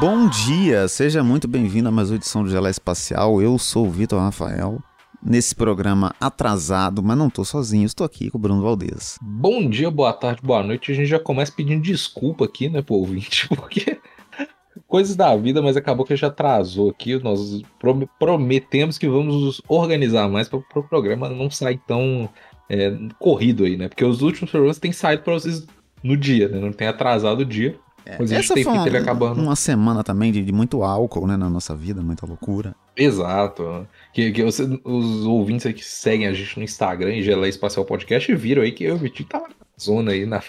Bom dia, seja muito bem-vindo a mais uma edição do Gelé Espacial. Eu sou o Vitor Rafael. Nesse programa atrasado, mas não tô sozinho, estou aqui com o Bruno Valdez. Bom dia, boa tarde, boa noite. A gente já começa pedindo desculpa aqui, né, pro ouvinte, porque coisas da vida, mas acabou que já atrasou aqui. Nós prometemos que vamos nos organizar mais para o pro programa não sair tão é, corrido aí, né? Porque os últimos programas têm saído para vocês no dia, né? Não tem atrasado o dia. É, mas essa foi uma, acabando. uma semana também de, de, muito álcool, né, na nossa vida, muita loucura. Exato. Que, que você, os ouvintes aí que seguem a gente no Instagram e Gelé Espacial Podcast viram aí que eu e o Vitinho tava na zona aí, na,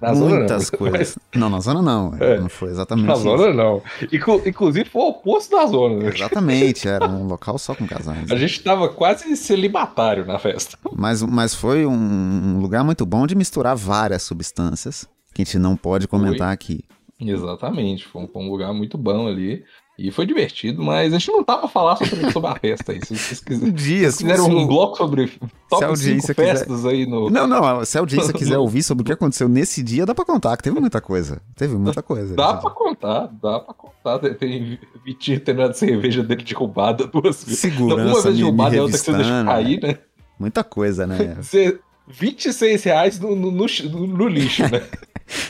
na Muitas zona, coisas. Mas... Não, na zona não. É, não foi exatamente Na isso. zona não. Inclusive foi o oposto da zona. Né? Exatamente, era um local só com casais. A gente tava quase celibatário na festa. Mas, mas foi um lugar muito bom de misturar várias substâncias que a gente não pode comentar foi. aqui. Exatamente, foi um, foi um, lugar muito bom ali. E foi divertido, mas a gente não pra falar sobre, sobre a festa aí. Se vocês quiserem, Dia, se fizeram um bloco sobre top 5 festas quiser... aí no. Não, não, se a audiência quiser ouvir sobre o que aconteceu nesse dia, dá pra contar, que teve muita coisa. Teve muita coisa. Dá pra contar, dá pra contar. Tem Vitinho tendo a cerveja dele derrubada duas vezes. Segurança, uma vez derrubada e outra que você deixa cair, né? Muita coisa, né? 26 reais no, no, no, no lixo, né?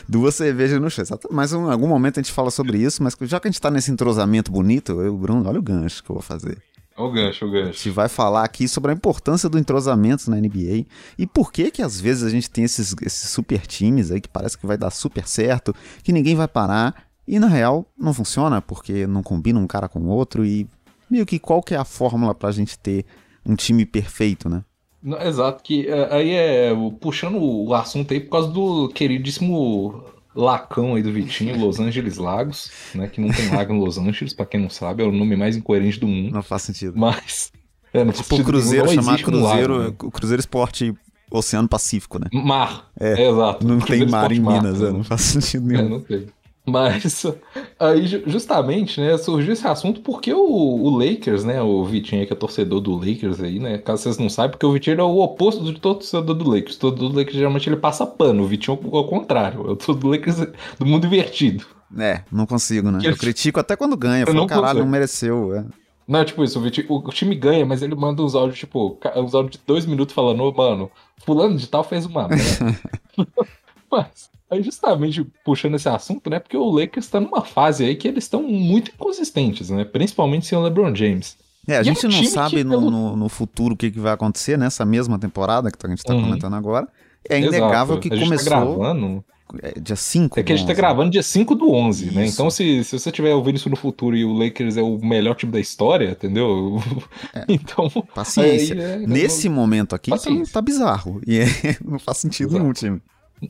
Duas cervejas no chão. Mas em algum momento a gente fala sobre isso, mas já que a gente tá nesse entrosamento bonito, eu, Bruno, olha o gancho que eu vou fazer. O gancho, o gancho. A gente vai falar aqui sobre a importância do entrosamento na NBA e por que que às vezes a gente tem esses, esses super times aí que parece que vai dar super certo, que ninguém vai parar e na real não funciona porque não combina um cara com o outro e meio que qual que é a fórmula pra gente ter um time perfeito, né? Exato, que é, aí é puxando o assunto aí por causa do queridíssimo Lacão aí do Vitinho, Los Angeles Lagos, né? Que não tem lago em Los Angeles, pra quem não sabe, é o nome mais incoerente do mundo. Não faz sentido. Mas. É, não tipo o Cruzeiro chamar Cruzeiro, lago, né? Cruzeiro Esporte Oceano Pacífico, né? Mar. É, é exato. Não tem mar em Minas, mar, é, não faz sentido nenhum. É, não tem. Mas aí justamente, né, surgiu esse assunto porque o, o, Lakers, né, o Vitinho aí que é torcedor do Lakers aí, né, caso vocês não saibam, porque o Vitinho é o oposto de todo torcedor do Lakers. Todo do Lakers geralmente ele passa pano, o Vitinho é o contrário, eu sou do Lakers do mundo invertido. É, não consigo, né? Eu critico até quando ganha, falo, não caralho, consigo. não mereceu, é. Não, é tipo isso, o, Vitinho, o, o, time ganha, mas ele manda uns áudios, tipo, uns áudios de dois minutos falando, ô, mano, fulano de tal fez uma merda. mas... Aí justamente puxando esse assunto, né? Porque o Lakers está numa fase aí que eles estão muito inconsistentes, né? Principalmente sem o LeBron James. É, a e gente é um não sabe no, no, no, futuro o que, que vai acontecer nessa mesma temporada que a gente está uhum. comentando agora. É inegável Exato. que a começou. Gente tá gravando. É, dia 5 É que a gente 11. tá gravando dia 5 do 11, né? isso. né? Então, se, se você estiver ouvindo isso no futuro e o Lakers é o melhor time da história, entendeu? É. então. Paciência. É, Nesse momento aqui, tá, tá, bizarro. E é, não faz sentido Exato. nenhum time.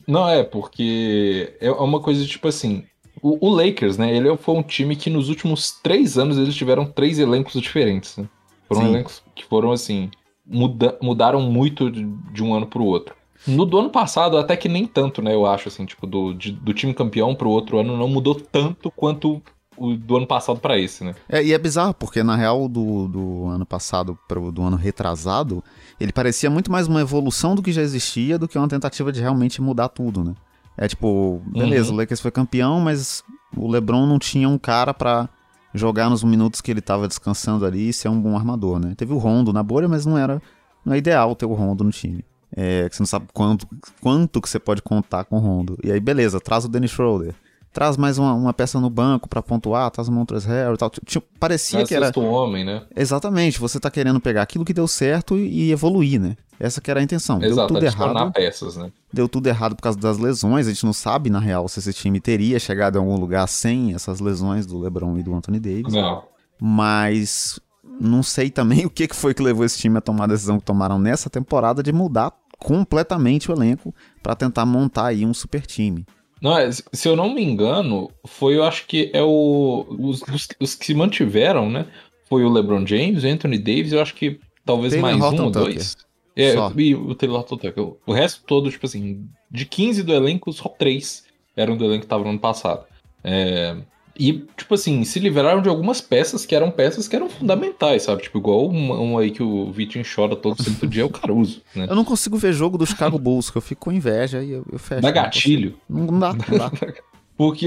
Não, é, porque é uma coisa tipo assim. O, o, Lakers, né? Ele foi um time que nos últimos três anos eles tiveram três elencos diferentes. Né? Foram Sim. elencos que foram assim. Muda, mudaram muito de, de um ano pro outro. No do ano passado, até que nem tanto, né? Eu acho, assim, tipo, do, de, do time campeão pro outro ano não mudou tanto quanto o do ano passado para esse, né? É, e é bizarro, porque na real, do, do ano passado pro do ano retrasado, ele parecia muito mais uma evolução do que já existia do que uma tentativa de realmente mudar tudo, né? É tipo, beleza, uhum. o Lakers foi campeão, mas o LeBron não tinha um cara para jogar nos minutos que ele tava descansando ali e ser um bom armador, né? Teve o Rondo na bolha, mas não era não é ideal ter o Rondo no time. É, que você não sabe quanto, quanto que você pode contar com o Rondo. E aí, beleza, traz o Dennis Schroeder traz mais uma, uma peça no banco para pontuar, traz o Montrezl Harrell e tal. Tipo, parecia que era... homem, né? Exatamente, você tá querendo pegar aquilo que deu certo e, evoluir, né? Essa que era a intenção. Exato, deu tudo errado. peças, né? Deu tudo errado por causa das lesões, a gente não sabe, na real, se esse time teria chegado em algum lugar sem essas lesões do LeBron e do Anthony Davis. Não. Mas não sei também o que foi que levou esse time a tomar a decisão que tomaram nessa temporada de mudar completamente o elenco para tentar montar aí um super time. Não, é, se eu não me engano, foi, eu acho que é o. Os, os, os que se mantiveram, né? Foi o LeBron James, o Anthony Davis, eu acho que talvez Taylor mais Horton um ou dois. É, só. e o Taylor Tucker. O resto todo, tipo assim, de 15 do elenco, só 3 eram do elenco que estavam no ano passado. É, e, tipo assim, se livraram de algumas peças que eram peças que eram fundamentais, sabe? Tipo, igual um, um aí que o Vitinho chora todo santo dia é o Caruso, né? Eu não consigo ver jogo do Chicago Bulls, que eu fico com inveja e eu, eu fecho. Dá gatilho. Não, não dá, não dá. Porque,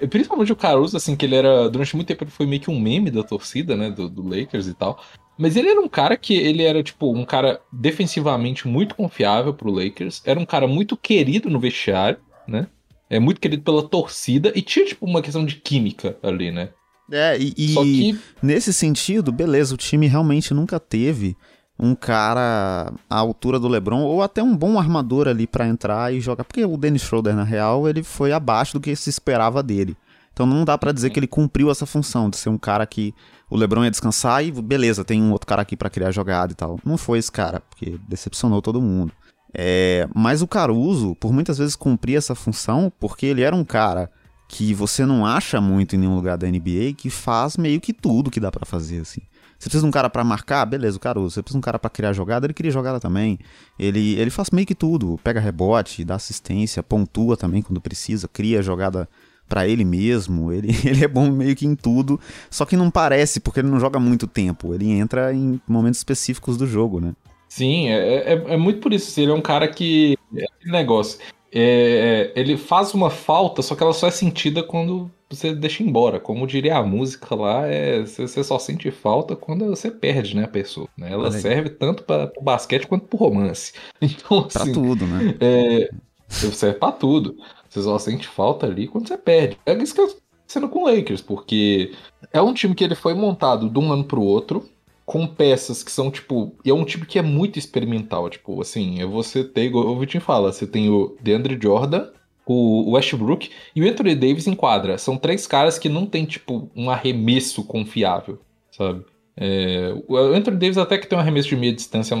é, principalmente o Caruso, assim, que ele era. Durante muito tempo ele foi meio que um meme da torcida, né? Do, do Lakers e tal. Mas ele era um cara que ele era, tipo, um cara defensivamente muito confiável pro Lakers. Era um cara muito querido no vestiário, né? É muito querido pela torcida e tinha, tipo, uma questão de química ali, né? É, e, e que... nesse sentido, beleza, o time realmente nunca teve um cara à altura do LeBron ou até um bom armador ali para entrar e jogar, porque o Dennis Schroeder na real, ele foi abaixo do que se esperava dele. Então não dá para dizer que ele cumpriu essa função de ser um cara que o LeBron ia descansar e beleza, tem um outro cara aqui para criar jogada e tal. Não foi esse cara, porque decepcionou todo mundo. É, mas o Caruso, por muitas vezes cumpria essa função, porque ele era um cara que você não acha muito em nenhum lugar da NBA que faz meio que tudo que dá para fazer assim. Você precisa de um cara para marcar, beleza, o Caruso. Você precisa de um cara para criar jogada, ele cria jogada também. Ele, ele faz meio que tudo. Pega rebote, dá assistência, pontua também quando precisa, cria jogada para ele mesmo. Ele, ele é bom meio que em tudo. Só que não parece, porque ele não joga muito tempo. Ele entra em momentos específicos do jogo, né? Sim, é, é, é muito por isso. Ele é um cara que. É aquele negócio. É, ele faz uma falta, só que ela só é sentida quando você deixa embora. Como diria a música lá, é, você só sente falta quando você perde, né, a pessoa. Né? Ela serve tanto para o basquete quanto para romance. Então, assim, pra tudo, né? É, serve para tudo. Você só sente falta ali quando você perde. É isso que está sendo com o Lakers, porque é um time que ele foi montado de um ano pro outro, com peças que são, tipo. E é um time que é muito experimental. Tipo, assim, é você ter. O Vitinho fala, você tem o DeAndre Jordan, o Westbrook e o Anthony Davis em quadra. São três caras que não tem, tipo, um arremesso confiável, sabe? É, o Anthony Davis até que tem um arremesso de meia distância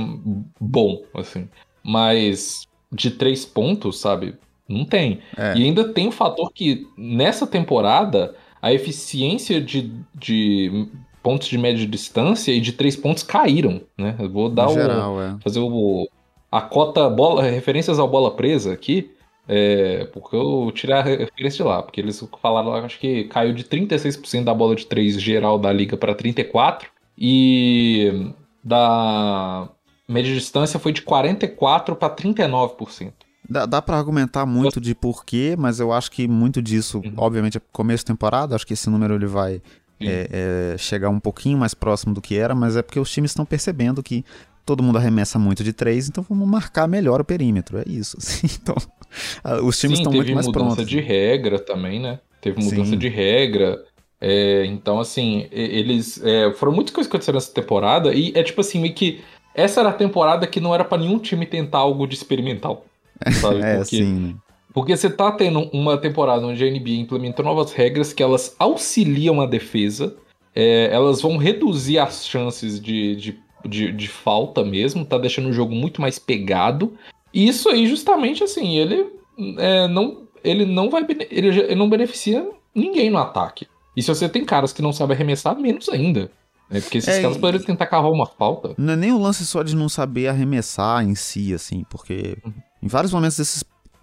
bom, assim. Mas de três pontos, sabe? Não tem. É. E ainda tem o fator que nessa temporada a eficiência de, de pontos de média distância e de três pontos caíram, né? Eu vou dar no o. Geral, é. Fazer o. A cota bola, referências ao bola presa aqui. É, porque eu tirei a referência de lá, porque eles falaram, acho que caiu de 36% da bola de 3 geral da liga para 34% e da média distância foi de 44% para 39%. Dá, dá para argumentar muito de porquê, mas eu acho que muito disso, uhum. obviamente, é começo de temporada, acho que esse número ele vai é, é, chegar um pouquinho mais próximo do que era, mas é porque os times estão percebendo que todo mundo arremessa muito de três, então vamos marcar melhor o perímetro. É isso. Assim. Então, os times estão muito mais prontos. Teve mudança de regra também, né? Teve mudança Sim. de regra. É, então, assim, eles. É, foram muitas coisas que aconteceram nessa temporada, e é tipo assim, meio que. Essa era a temporada que não era para nenhum time tentar algo de experimental. Sabe? é, porque, sim. Porque você tá tendo uma temporada onde a NBA implementou novas regras que elas auxiliam a defesa, é, elas vão reduzir as chances de, de de, de falta mesmo, tá deixando o jogo muito mais pegado. E isso aí, justamente assim, ele é, não. Ele não vai. Ele, ele não beneficia ninguém no ataque. E se você tem caras que não sabem arremessar, menos ainda. Né? Porque esses é, caras poderiam tentar cavar uma falta. Não é nem o lance só de não saber arremessar em si, assim, porque uhum. em vários momentos desses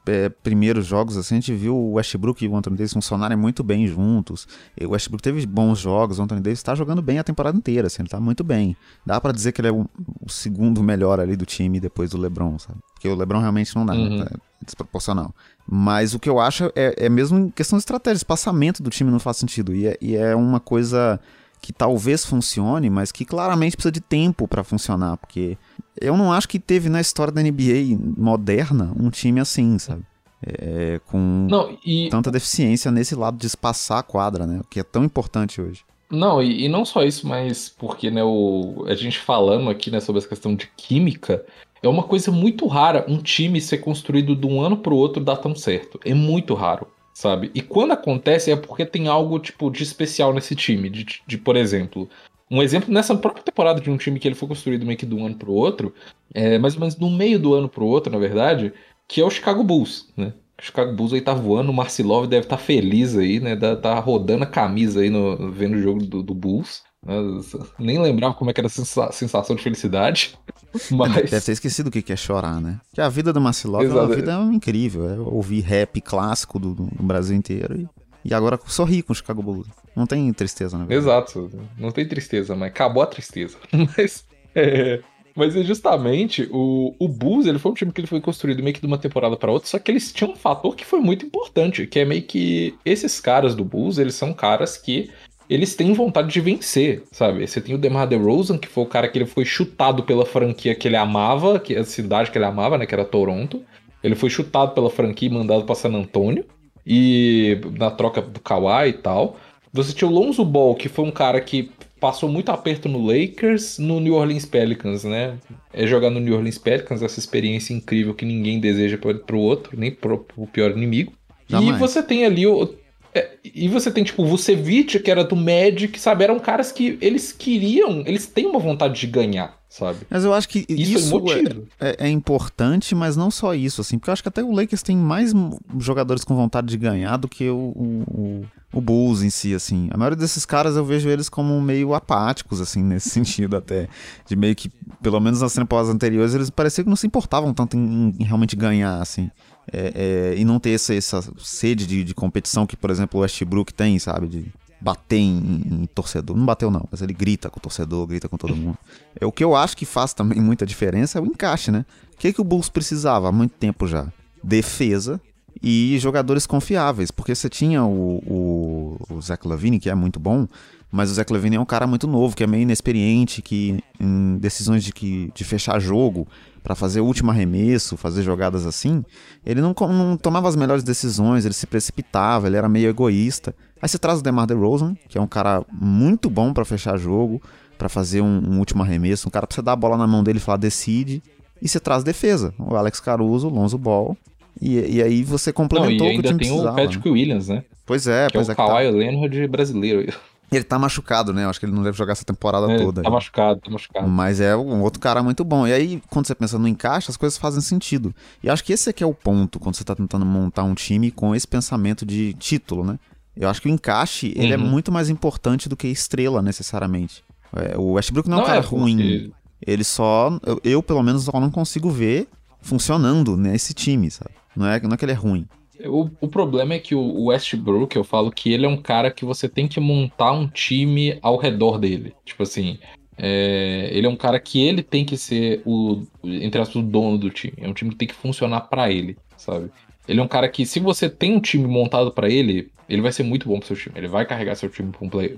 é, primeiros jogos, assim, a gente viu o Westbrook e o Anthony Davis funcionarem muito bem juntos. O Westbrook teve bons jogos, o Anthony Davis está jogando bem a temporada inteira, assim, ele tá muito bem. Dá para dizer que ele é o, o, segundo melhor ali do time depois do LeBron, sabe? Porque o LeBron realmente não dá, né? uhum. é desproporcional. Mas o que eu acho é, é mesmo em questão de estratégia, espaçamento do time não faz sentido. E é, e é uma coisa que talvez funcione, mas que claramente precisa de tempo para funcionar, porque eu não acho que teve na história da NBA moderna um time assim, sabe? É, com não, e... tanta deficiência nesse lado de espaçar a quadra, né? O que é tão importante hoje. Não, e, e, não só isso, mas porque né, o, a gente falando aqui né, sobre essa questão de química, é uma coisa muito rara um time ser construído de um ano pro outro dar tão certo. É muito raro, sabe? E quando acontece é porque tem algo tipo de especial nesse time. De, de por exemplo, um exemplo nessa própria temporada de um time que ele foi construído meio que de um ano pro outro, é, mais ou menos no meio do ano pro outro, na verdade, que é o Chicago Bulls, né? O Chicago Bulls aí tá voando, o Marcilov deve estar tá feliz aí, né? Tá rodando a camisa aí no, vendo o jogo do, do Bulls. Nem lembrava como é que era a sensação de felicidade. Mas... Deve ter esquecido o que é chorar, né? Que a vida do Marcilov é uma vida incrível. É ouvir rap clássico do, do Brasil inteiro e, e agora sorrir com o Chicago Bulls. Não tem tristeza, né? Exato. Não tem tristeza, mas acabou a tristeza. Mas. É... Mas é justamente o, o Bulls, ele foi um time que ele foi construído meio que de uma temporada para outra, só que eles tinham um fator que foi muito importante, que é meio que esses caras do Bulls, eles são caras que eles têm vontade de vencer, sabe? Você tem o DeMar DeRozan, que foi o cara que ele foi chutado pela franquia que ele amava, que a cidade que ele amava, né, que era Toronto. Ele foi chutado pela franquia e mandado para San Antonio, e na troca do Kawhi e tal. Você tinha o Lonzo Ball, que foi um cara que passou muito aperto no Lakers, no New Orleans Pelicans, né? É jogar no New Orleans Pelicans, essa experiência incrível que ninguém deseja para o outro, nem pro, pro pior inimigo. Jamais. E você tem ali o, é, e você tem, tipo, o Vucevic, que era do Magic, sabe? Eram caras que eles queriam, eles têm uma vontade de ganhar, sabe? Mas eu acho que isso, isso é, é, é, importante, mas não só isso, assim, porque eu acho que até o Lakers tem mais jogadores com vontade de ganhar do que o, o, o Bulls em si, assim. A maioria desses caras eu vejo eles como meio apáticos, assim, nesse sentido até. De meio que, pelo menos nas temporadas anteriores, eles pareciam que não se importavam tanto em, em realmente ganhar, assim. É, é, e não ter essa, essa sede de, de, competição que, por exemplo, o Westbrook tem, sabe? De bater em, em, torcedor. Não bateu, não, mas ele grita com o torcedor, grita com todo mundo. É, o que eu acho que faz também muita diferença é o encaixe, né? O que, que o Bulls precisava há muito tempo já? Defesa e jogadores confiáveis, porque você tinha o, o, o Zach Lavine, que é muito bom, mas o Zach Levine é um cara muito novo, que é meio inexperiente, que em decisões de, que, de fechar jogo, para fazer o último arremesso, fazer jogadas assim, ele não, não, tomava as melhores decisões, ele se precipitava, ele era meio egoísta. Aí você traz o DeMar DeRozan, que é um cara muito bom para fechar jogo, para fazer um, um, último arremesso, um cara pra você dar a bola na mão dele e falar decide, e você traz defesa, o Alex Caruso, o Lonzo Ball, e, e aí você complementou não, e o que o tem precisava. o Patrick né? Williams, né? Pois é, que pois é, é o Kawhi tá... Leonard brasileiro. Ele tá machucado, né? Eu acho que ele não deve jogar essa temporada é, toda. Tá machucado, tá machucado. Mas é um outro cara muito bom. E aí, quando você pensa no encaixe, as coisas fazem sentido. E acho que esse aqui é o ponto, quando você tá tentando montar um time com esse pensamento de título, né? Eu acho que o encaixe, uhum. ele é uhum. muito mais importante do que estrela, necessariamente. É, o Westbrook não, não é um cara é, ruim. Porque... Ele só... Eu, eu, pelo menos, só não consigo ver funcionando nesse time, sabe? Não é, não é que ele é ruim. O, o problema é que o Westbrook, eu falo que ele é um cara que você tem que montar um time ao redor dele. Tipo assim, é, ele é um cara que ele tem que ser o, entre aspas, o dono do time. É um time que tem que funcionar para ele, sabe? Ele é um cara que, se você tem um time montado para ele, ele vai ser muito bom pro seu time. Ele vai carregar seu time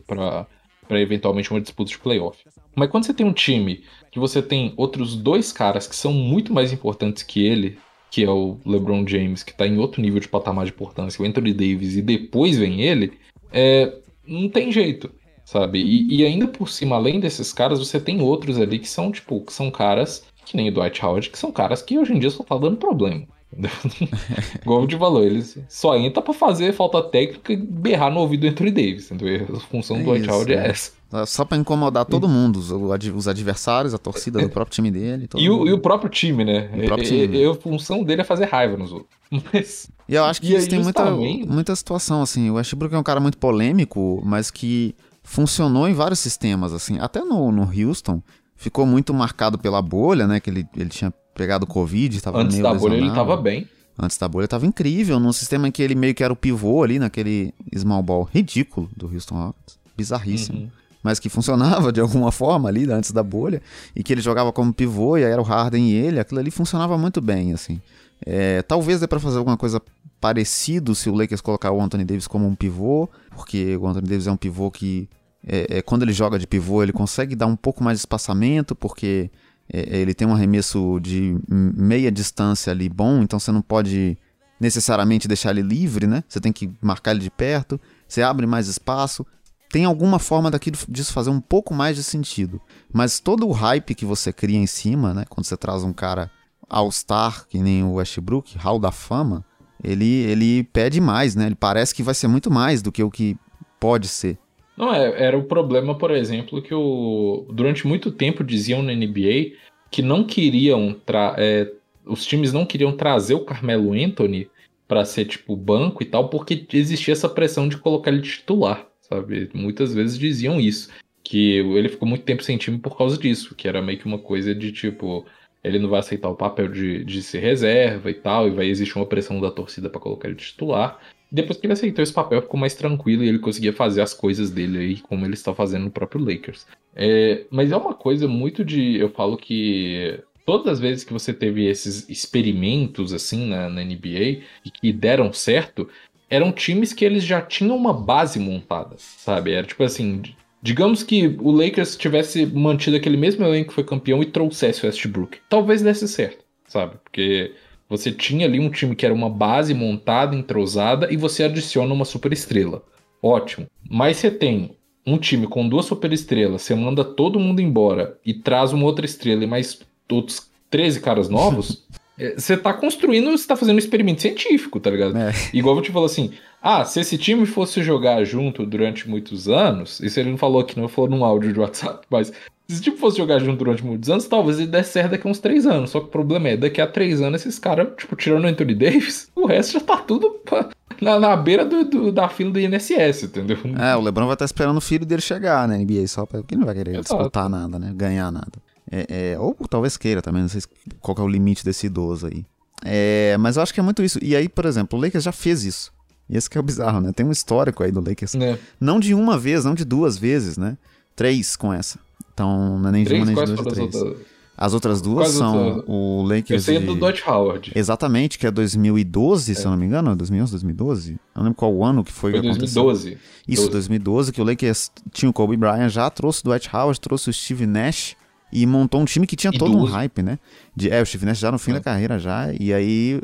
para para eventualmente uma disputa de playoff. Mas quando você tem um time que você tem outros dois caras que são muito mais importantes que ele, que é o LeBron James, que tá em outro nível de patamar de importância, o Anthony Davis, e depois vem ele, é, não tem jeito, sabe? E, e, ainda por cima, além desses caras, você tem outros ali que são, tipo, que são caras, que nem o Dwight Howard, que são caras que hoje em dia só tá dando problema. Igual de valor, eles só entra para fazer falta técnica e berrar no ouvido do Anthony Davis, entendeu? A função é do Dwight Howard é, é essa. Só para incomodar todo mundo, os adversários, a torcida do próprio time dele. E o, e, o, próprio time, né? O próprio time. E, a função dele é fazer raiva nos outros. Mas... E eu acho que isso tem muita, muita situação, assim. O Westbrook é um cara muito polêmico, mas que funcionou em vários sistemas, assim. Até no, no Houston, ficou muito marcado pela bolha, né? Que ele, ele tinha pegado Covid, estava Antes meio da bolha ele estava bem. Antes da bolha estava incrível, num sistema em que ele meio que era o pivô ali, naquele small ball ridículo do Houston Rockets. Bizarríssimo. Uhum mas que funcionava de alguma forma ali antes da bolha, e que ele jogava como pivô, e aí era o Harden e ele, aquilo ali funcionava muito bem, assim. É, talvez dê para fazer alguma coisa parecido se o Lakers colocar o Anthony Davis como um pivô, porque o Anthony Davis é um pivô que, é, é, quando ele joga de pivô, ele consegue dar um pouco mais de espaçamento, porque ele tem um arremesso de meia distância ali bom, então você não pode necessariamente deixar ele livre, né? Você tem que marcar ele de perto, você abre mais espaço, tem alguma forma daquilo disso fazer um pouco mais de sentido. Mas todo o hype que você cria em cima, né? Quando você traz um cara All-Star, que nem o Westbrook, Hall da Fama, ele, ele pede mais, né? Ele parece que vai ser muito mais do que o que pode ser. Não, é, era o problema, por exemplo, que o, durante muito tempo diziam na NBA que não queriam. É, os times não queriam trazer o Carmelo Anthony para ser tipo banco e tal, porque existia essa pressão de colocar ele titular sabe? Muitas vezes diziam isso. Que ele ficou muito tempo sem time por causa disso, que era meio que uma coisa de tipo, ele não vai aceitar o papel de, de ser reserva e tal, e vai existir uma pressão da torcida para colocar ele titular. Depois que ele aceitou esse papel, ficou mais tranquilo e ele conseguia fazer as coisas dele aí, como ele está fazendo no próprio Lakers. É, mas é uma coisa muito de. Eu falo que todas as vezes que você teve esses experimentos assim na, na, NBA e que deram certo, eram times que eles já tinham uma base montada, sabe? Era tipo assim, digamos que o Lakers tivesse mantido aquele mesmo elenco que foi campeão e trouxesse o Westbrook, talvez desse certo, sabe? Porque você tinha ali um time que era uma base montada, entrosada e você adiciona uma super estrela. Ótimo. Mas você tem um time com duas superestrelas, você manda todo mundo embora e traz uma outra estrela e mais outros 13 caras novos, é, você tá construindo, você tá fazendo um experimento científico, tá ligado? É. Igual eu te falo assim, ah, se esse time fosse jogar junto durante muitos anos, isso ele não falou aqui, não falou num áudio de WhatsApp, mas se esse time fosse jogar junto durante muitos anos, talvez ele desse certo daqui a uns três anos. Só que o problema é, daqui a três anos, esses caras, tipo, tirando o Anthony Davis, o resto já tá tudo pra, na, na beira do, do, da fila do INSS, entendeu? É, o Lebron vai estar esperando o filho dele chegar na NBA só pra. Porque ele não vai querer Exato. disputar nada, né? Ganhar nada. É, é, ou talvez queira também, não sei qual é o limite desse idoso aí. É, mas eu acho que é muito isso. E aí, por exemplo, o Lakers já fez isso. E esse que é o bizarro, né? Tem um histórico aí do Lakers. É. Não de uma vez, não de duas vezes, né? Três com essa. Então, não é nem de uma, nem de duas, de três. Outras... As outras duas Quase são outras... o Lakers. Eu sei de... do Dwight Howard. Exatamente, que é 2012, é. se eu não me engano, 2011, 2012. Eu não lembro qual ano que foi, foi que 2012. aconteceu. Isso, 12. 2012, que o Lakers tinha o Kobe Bryant já, trouxe o Dwight Howard, trouxe o Steve Nash e montou um time que tinha e todo duas. um hype, né? De, é, o Steve Nash já no fim é. da carreira já, e aí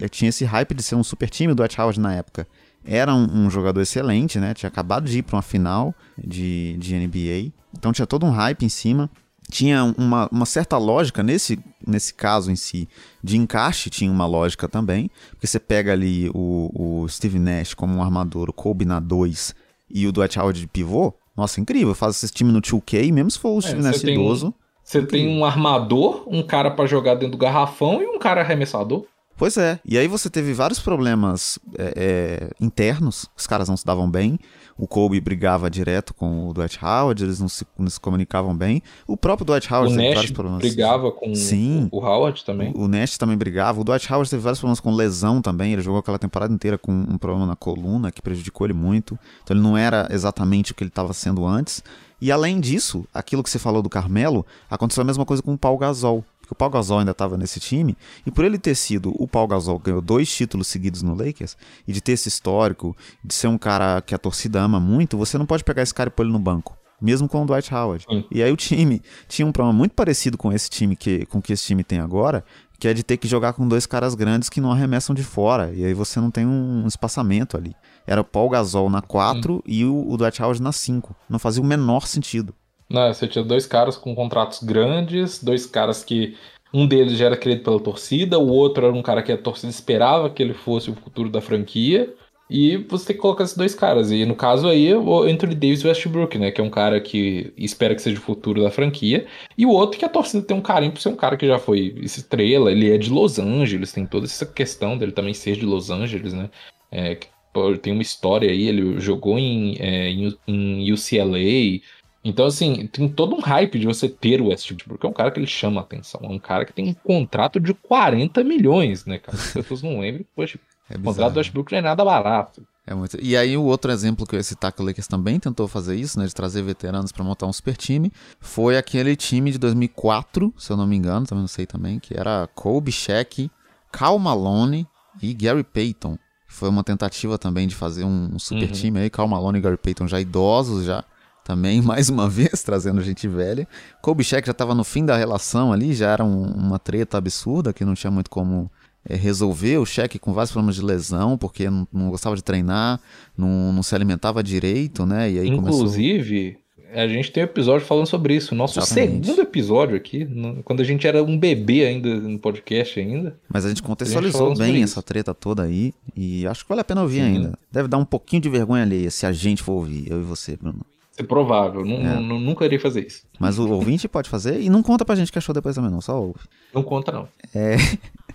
eh, tinha esse hype de ser um super time do Dwight Howard na época. Era um, um jogador excelente, né? Tinha acabado de ir para uma final de, de NBA, então tinha todo um hype em cima. Tinha uma, uma certa lógica nesse, nesse caso em si, de encaixe tinha uma lógica também, porque você pega ali o, o Steve Nash como um armador, o Kobe na 2 e o Dwight Howard de pivô, nossa, incrível. Faz esse time no 2K, mesmo se for o é, Steve Nash idoso. Você tem um armador, um cara para jogar dentro do garrafão e um cara arremessador. Pois é, e aí você teve vários problemas é, é, internos, os caras não se davam bem, o Kobe brigava direto com o Dwight Howard, eles não se, não se comunicavam bem, o próprio Dwight Howard o teve Nash vários problemas. brigava com Sim, o, Howard também. O, o, Nash também brigava, o Dwight Howard teve vários problemas com lesão também, ele jogou aquela temporada inteira com um problema na coluna que prejudicou ele muito, então ele não era exatamente o que ele estava sendo antes, e além disso, aquilo que você falou do Carmelo, aconteceu a mesma coisa com o Paul Gasol. Porque o Paul Gasol ainda estava nesse time, e por ele ter sido o Paul Gasol ganhou dois títulos seguidos no Lakers, e de ter esse histórico, de ser um cara que a torcida ama muito, você não pode pegar esse cara e pôr ele no banco. Mesmo com o Dwight Howard. Sim. E aí o time tinha um problema muito parecido com esse time que, com que esse time tem agora, que é de ter que jogar com dois caras grandes que não arremessam de fora. E aí você não tem um espaçamento ali era o Paul Gasol na 4 e o, o Dwight Howard na 5. Não fazia o menor sentido. Não, você tinha dois caras com contratos grandes, dois caras que um deles já era querido pela torcida, o outro era um cara que a torcida esperava que ele fosse o futuro da franquia. E você tem que colocar esses dois caras. E no caso aí, o Anthony Davis e Westbrook, né? Que é um cara que espera que seja o futuro da franquia. E o outro que a torcida tem um carinho por ser um cara que já foi estrela. Ele é de Los Angeles, tem toda essa questão dele também ser de Los Angeles, né? É, tem uma história aí, ele jogou em, é, em, UCLA. Então, assim, tem todo um hype de você ter o Westbrook, porque é um cara que ele chama a atenção. É um cara que tem um contrato de 40 milhões, né, cara? As pessoas não lembram, poxa, é o contrato do Westbrook não é nada barato. É muito. E aí, o outro exemplo que eu ia citar que o Lakers também tentou fazer isso, né, de trazer veteranos para montar um super time, foi aquele time de 2004, se eu não me engano, também não sei também, que era Kobe Shaq, Cal Malone e Gary Payton. Foi uma tentativa também de fazer um, super uhum. time aí. Cal Malone e Gary Payton já idosos, já também, mais uma vez, trazendo gente velha. Kobe Shaq já estava no fim da relação ali, já era um, uma treta absurda que não tinha muito como é, resolver. O Shaq com vários problemas de lesão, porque não, não gostava de treinar, não, não, se alimentava direito, né? E aí Inclusive, começou... A gente tem um episódio falando sobre isso. Nosso Exatamente. segundo episódio aqui, quando a gente era um bebê ainda no podcast ainda. Mas a gente contextualizou gente bem essa treta toda aí e acho que vale a pena ouvir Sim. ainda. Deve dar um pouquinho de vergonha alheia se a gente for ouvir, eu e você, Bruno. É provável, não, é. não, nunca iria fazer isso. Mas o ouvinte pode fazer e não conta pra gente que achou depois também não, só ouve. Não conta não. É...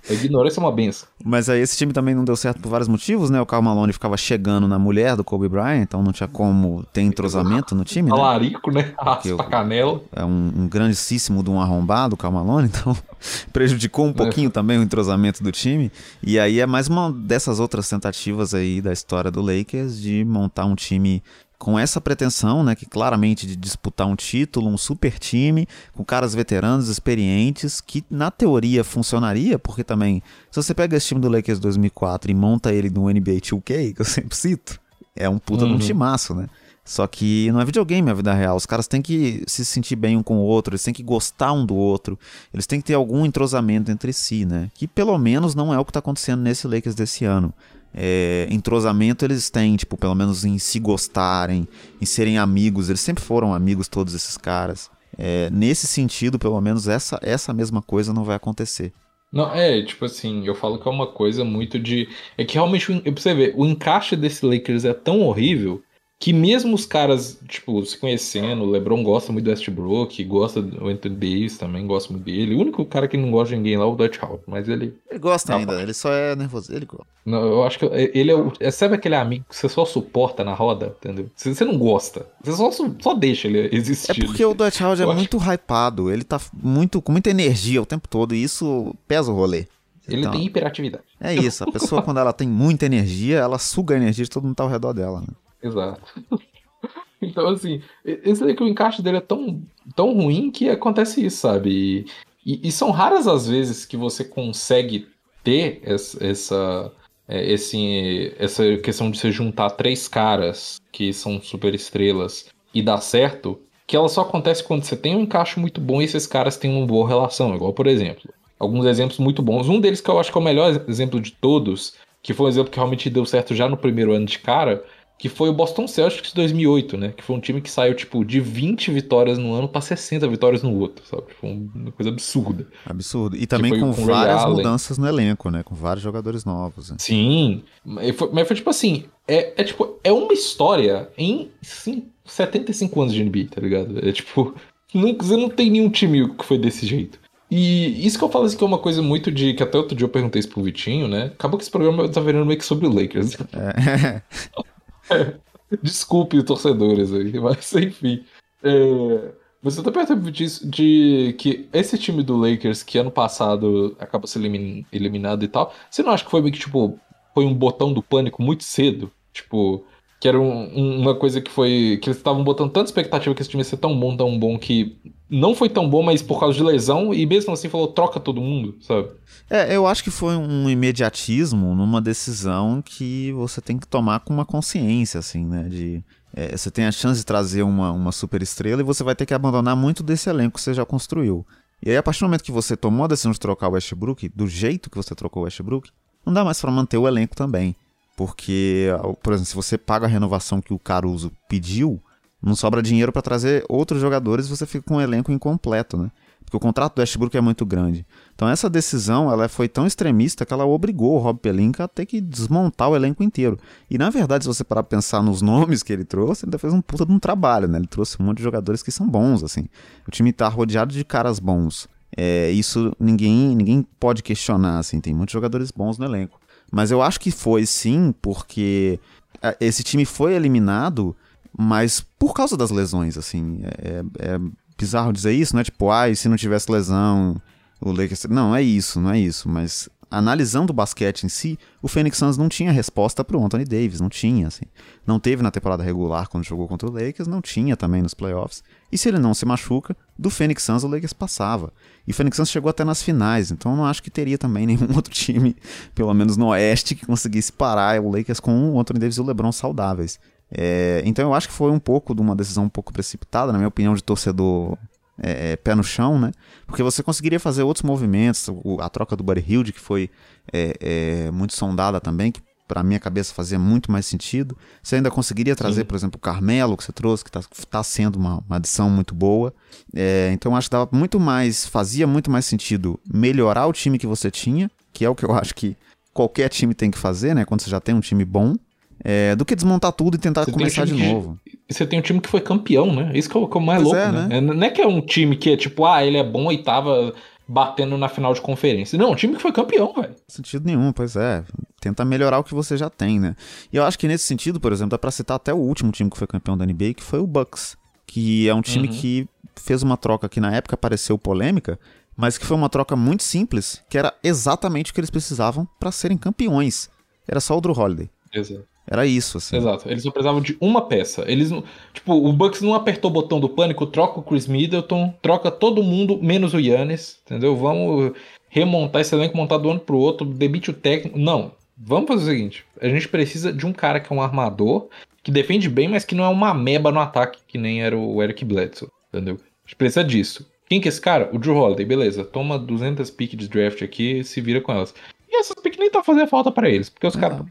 A ignorância é uma benção. Mas aí esse time também não deu certo por vários motivos, né? O Karl Malone ficava chegando na mulher do Kobe Bryant, então não tinha como ter entrosamento no time, né? Alarico, né? Raspa canela. É um, um grandíssimo de um arrombado, o Karl Malone, então prejudicou um é. pouquinho é. também o entrosamento do time. E aí é mais uma dessas outras tentativas aí da história do Lakers de montar um time com essa pretensão, né, que claramente de disputar um título, um super time, com caras veteranos, experientes, que na teoria funcionaria, porque também, se você pega esse time do Lakers 2004 e monta ele no NBA 2K, que eu sempre cito, é um puta uhum. de um timaço, né? Só que não é videogame a vida real. Os caras têm que se sentir bem um com o outro, eles têm que gostar um do outro, eles têm que ter algum entrosamento entre si, né? Que pelo menos não é o que está acontecendo nesse Lakers desse ano é, entrosamento eles têm, tipo, pelo menos em se gostarem, em serem amigos. Eles sempre foram amigos, todos esses caras. É, nesse sentido, pelo menos, essa, essa mesma coisa não vai acontecer. Não, é, tipo assim, eu falo que é uma coisa muito de. É que realmente, pra você ver, o encaixe desse Lakers é tão horrível que mesmo os caras, tipo, se conhecendo, o LeBron gosta muito do Westbrook, gosta do Anthony Davis também, gosta muito dele. O único cara que não gosta de ninguém lá é o Dutch Howard, mas ele... Ele gosta ainda, ele só é nervoso, ele gosta. Não, eu acho que ele é o... É, sabe aquele amigo que você só suporta na roda, entendeu? Você, não gosta, você só, só deixa ele existir. É porque o Dutch Howard é acho... muito hypado, ele tá muito, com muita energia o tempo todo e isso pesa o rolê. Ele então, tem hiperatividade. É isso, a pessoa quando ela tem muita energia, ela suga a energia de todo mundo que tá ao redor dela, né? Exato. então, assim, esse daí que o encaixe dele é tão, tão ruim que acontece isso, sabe? E, e, são raras as vezes que você consegue ter essa, essa, é, esse, essa questão de você juntar três caras que são super estrelas e dar certo, que ela só acontece quando você tem um encaixe muito bom e esses caras têm uma boa relação. Igual, por exemplo, alguns exemplos muito bons. Um deles que eu acho que é o melhor exemplo de todos, que foi um exemplo que realmente deu certo já no primeiro ano de cara, que foi o Boston Celtics de 2008, né? Que foi um time que saiu, tipo, de 20 vitórias no ano para 60 vitórias no outro, sabe? Foi uma coisa absurda. Absurdo. E também com, com várias mudanças no elenco, né? Com vários jogadores novos. Né? Sim. Mas foi, mas foi, tipo assim, é, é, tipo, é uma história em sim, 75 anos de NBA, tá ligado? É tipo, não, você não tem nenhum time que foi desse jeito. E isso que eu falo assim, que é uma coisa muito de. Que até outro dia eu perguntei isso pro Vitinho, né? Acabou que esse programa tá virando meio que sobre o Lakers. É. Desculpe os torcedores aí, mas enfim. É, você tá percebendo disso, de que esse time do Lakers, que ano passado acabou sendo eliminado e tal, você não acha que foi meio que, tipo, foi um botão do pânico muito cedo? Tipo, que era um, uma coisa que foi. que eles estavam botando tanta expectativa que esse time ia ser tão bom, tão bom, que não foi tão bom, mas por causa de lesão, e mesmo assim falou, troca todo mundo, sabe? É, eu acho que foi um imediatismo numa decisão que você tem que tomar com uma consciência, assim, né? De. É, você tem a chance de trazer uma, uma super estrela e você vai ter que abandonar muito desse elenco que você já construiu. E aí, a partir do momento que você tomou a decisão de trocar o Westbrook, do jeito que você trocou o Westbrook, não dá mais para manter o elenco também. Porque, por exemplo, se você paga a renovação que o Caruso pediu, não sobra dinheiro para trazer outros jogadores e você fica com um elenco incompleto, né? Porque o contrato do Westbrook é muito grande. Então essa decisão ela foi tão extremista que ela obrigou o Rob Pelinka a ter que desmontar o elenco inteiro. E na verdade, se você parar pra pensar nos nomes que ele trouxe, ele fez um puta de um trabalho, né? Ele trouxe um monte de jogadores que são bons, assim. O time tá rodeado de caras bons. É, isso ninguém, ninguém pode questionar, assim. Tem muitos jogadores bons no elenco. Mas eu acho que foi sim, porque é, esse time foi eliminado, mas por causa das lesões, assim. É, é, é bizarro dizer isso, não é tipo, ai, ah, se não tivesse lesão, o Lakers. Não, é isso, não é isso. Mas analisando o basquete em si, o Phoenix Suns não tinha resposta para o Anthony Davis, não tinha, assim. Não teve na temporada regular quando jogou contra o Lakers, não tinha também nos playoffs. E se ele não se machuca, do Phoenix Suns o Lakers passava. E o Phoenix Suns chegou até nas finais, então não acho que teria também nenhum outro time, pelo menos no Oeste, que conseguisse parar o Lakers com o Anthony Davis e o LeBron saudáveis. É, então eu acho que foi um pouco de uma decisão um pouco precipitada, na minha opinião, de torcedor é, é, pé no chão, né? Porque você conseguiria fazer outros movimentos, o, a troca do Buddy Hilde, que foi é, é, muito sondada também, que para minha cabeça fazia muito mais sentido. Você ainda conseguiria trazer, Sim. por exemplo, o Carmelo, que você trouxe, que está tá sendo uma, uma adição muito boa. É, então acho que dava muito mais, fazia muito mais sentido melhorar o time que você tinha, que é o que eu acho que qualquer time tem que fazer, né? Quando você já tem um time bom é, do que desmontar tudo e tentar você começar um de novo. Você tem um time que foi campeão, né? Isso que é o, que é o mais pois louco, é, né? né? Não é que é um time que é tipo, ah, ele é bom e tava batendo na final de conferência. Não, o time que foi campeão, velho. Sentido nenhum, pois é. Tenta melhorar o que você já tem, né? E eu acho que nesse sentido, por exemplo, dá pra citar até o último time que foi campeão da NBA, que foi o Bucks. Que é um time uhum. que fez uma troca que na época pareceu polêmica, mas que foi uma troca muito simples, que era exatamente o que eles precisavam para serem campeões. Era só o Drew Holiday. Exato. Era isso, assim. Exato. Eles só precisavam de uma peça. Eles Tipo, o Bucks não apertou o botão do pânico, troca o Chris Middleton, troca todo mundo, menos o Yannis, entendeu? Vamos remontar esse elenco montar do ano pro outro, debite o técnico. Não. Vamos fazer o seguinte: a gente precisa de um cara que é um armador, que defende bem, mas que não é uma meba no ataque, que nem era o Eric Bledsoe, entendeu? A gente precisa disso. Quem que é esse cara? O Drew Holiday, beleza. Toma 200 piques de draft aqui se vira com elas. E essas piques nem tá fazendo falta para eles, porque os caras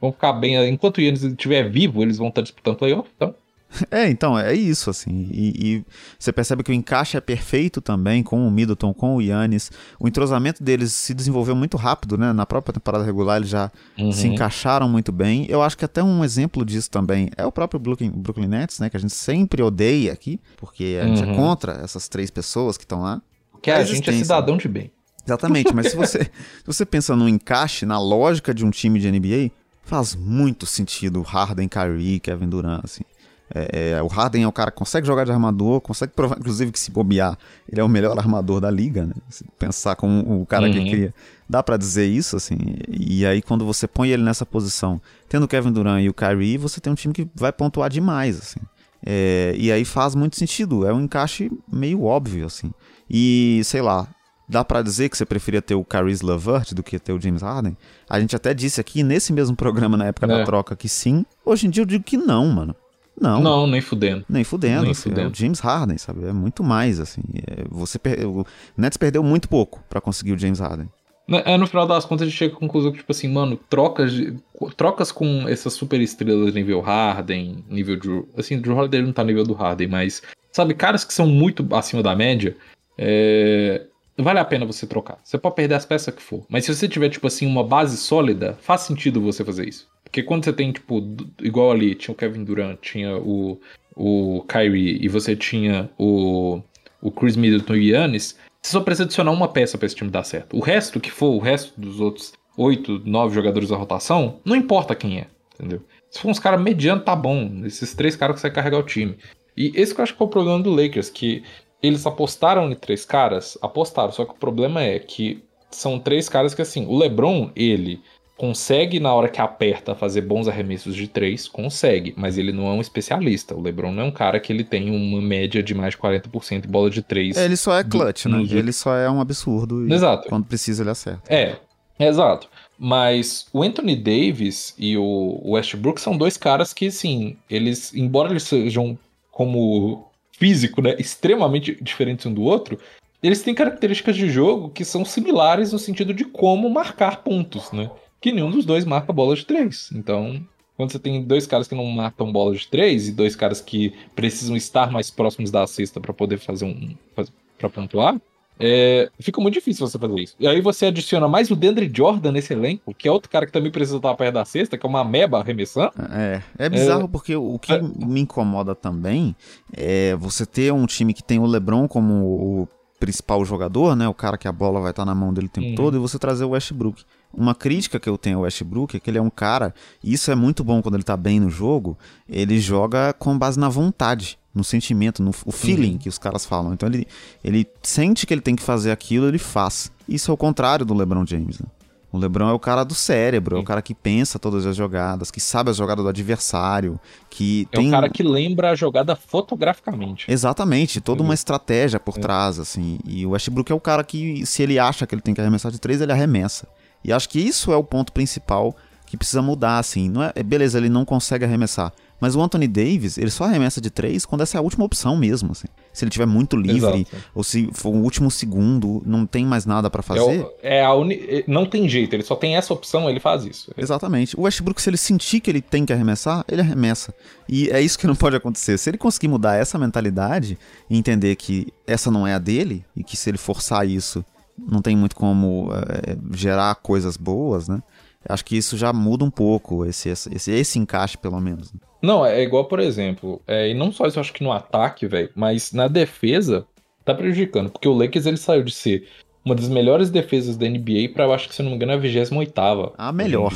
vão ficar bem. Enquanto o Yannis estiver vivo, eles vão estar disputando playoff, então. É, então, é isso, assim. E, e, você percebe que o encaixe é perfeito também com o Middleton, com o Yannis. O entrosamento deles se desenvolveu muito rápido, né? Na própria temporada regular eles já uhum. se encaixaram muito bem. Eu acho que até um exemplo disso também é o próprio Brooklyn, Brooklyn Nets, né? Que a gente sempre odeia aqui, porque a gente é uhum. é contra essas três pessoas que estão lá. Que a, a gente é cidadão de bem. Exatamente, mas se você, se você pensa no encaixe, na lógica de um time de NBA, faz muito sentido Harden, Kyrie, Kevin Durant, assim. É, é, o Harden é o cara que consegue jogar de armador, consegue provar, inclusive, que se bobear, ele é o melhor armador da liga, né? Se pensar como o cara uhum. que cria. Dá para dizer isso, assim. E aí, quando você põe ele nessa posição, tendo o Kevin Durant e o Kyrie, você tem um time que vai pontuar demais, assim. É, e aí faz muito sentido. É um encaixe meio óbvio, assim. E, sei lá, dá para dizer que você preferia ter o Caris LeVert do que ter o James Harden? A gente até disse aqui nesse mesmo programa na época é. da troca que sim. Hoje em dia eu digo que não, mano. Não. Não, nem fudendo. Nem fudendo. Nem assim, fudendo. É o James Harden, sabe? É muito mais, assim. É, você per... O Nets perdeu muito pouco para conseguir o James Harden. Né, é, no final das contas, a gente chega à conclusão que, tipo assim, mano, trocas, de, trocas com essas super estrelas nível Harden, nível Drew. Assim, Drew Holiday não tá nível do Harden, mas, sabe, caras que são muito acima da média, é, vale a pena você trocar. Você pode perder as peças que for. Mas se você tiver, tipo assim, uma base sólida, faz sentido você fazer isso. Porque quando você tem, tipo, igual ali, tinha o Kevin Durant, tinha o, o Kyrie e você tinha o, o Chris Middleton e o Giannis, você só precisa adicionar uma peça para esse time dar certo. O resto que for, o resto dos outros oito, nove jogadores da rotação, não importa quem é, entendeu? Se for uns caras medianos, tá bom. Esses três caras conseguem carregar o time. E esse que eu acho que é o problema do Lakers, que eles apostaram em três caras, apostaram, só que o problema é que são três caras que assim, o LeBron, ele consegue na hora que aperta fazer bons arremessos de três, consegue, mas ele não é um especialista. O LeBron não é um cara que ele tem uma média de mais de 40% de bola de três. É, ele só é clutch, do, né? Ele só é um absurdo. exato. Quando precisa ele acerta. É, exato. Mas o Anthony Davis e o Westbrook são dois caras que, sim, eles, embora eles sejam como físico, né, extremamente diferentes um do outro, eles têm características de jogo que são similares no sentido de como marcar pontos, né? Que nenhum dos dois marca bola de três. Então, quando você tem dois caras que não marcam bola de três e dois caras que precisam estar mais próximos da cesta para poder fazer um para pontuar, é, fica muito difícil você fazer isso. E aí você adiciona mais o Deandre Jordan nesse elenco, que é outro cara que também precisa estar perto da cesta, que é uma meba arremessando. É, é bizarro é, porque o que é, me incomoda também é você ter um time que tem o LeBron como o principal jogador, né, o cara que a bola vai estar na mão dele o tempo todo, e você trazer o Westbrook. Uma crítica que eu tenho ao Westbrook é que ele é um cara, e isso é muito bom quando ele tá bem no jogo, ele joga com base na vontade no sentimento, no o feeling uhum. que os caras falam. Então ele, ele sente que ele tem que fazer aquilo, ele faz. Isso é o contrário do LeBron James. Né? O LeBron é o cara do cérebro, Sim. é o cara que pensa todas as jogadas, que sabe as jogadas do adversário, que é tem... o cara que lembra a jogada fotograficamente. Exatamente, toda uma estratégia por é. trás, assim. E o Westbrook é o cara que, se ele acha que ele tem que arremessar de três, ele arremessa. E acho que isso é o ponto principal que precisa mudar, assim. Não é, beleza, ele não consegue arremessar. Mas o Anthony Davis, ele só arremessa de três quando essa é a última opção mesmo, assim. Se ele tiver muito livre, Exato. ou se for o último segundo, não tem mais nada para fazer. É, é a uni... É, não tem jeito, ele só tem essa opção, ele faz isso. Exatamente. O Westbrook, se ele sentir que ele tem que arremessar, ele arremessa. E é isso que não pode acontecer. Se ele conseguir mudar essa mentalidade e entender que essa não é a dele, e que se ele forçar isso, não tem muito como é, gerar coisas boas, né? Acho que isso já muda um pouco, esse, esse, esse encaixe, pelo menos. Não, é igual, por exemplo, é, e não só isso, acho que no ataque, velho, mas na defesa, tá prejudicando, porque o Lakers ele saiu de ser uma das melhores defesas da NBA para eu acho que se não me engano a 28 A melhor.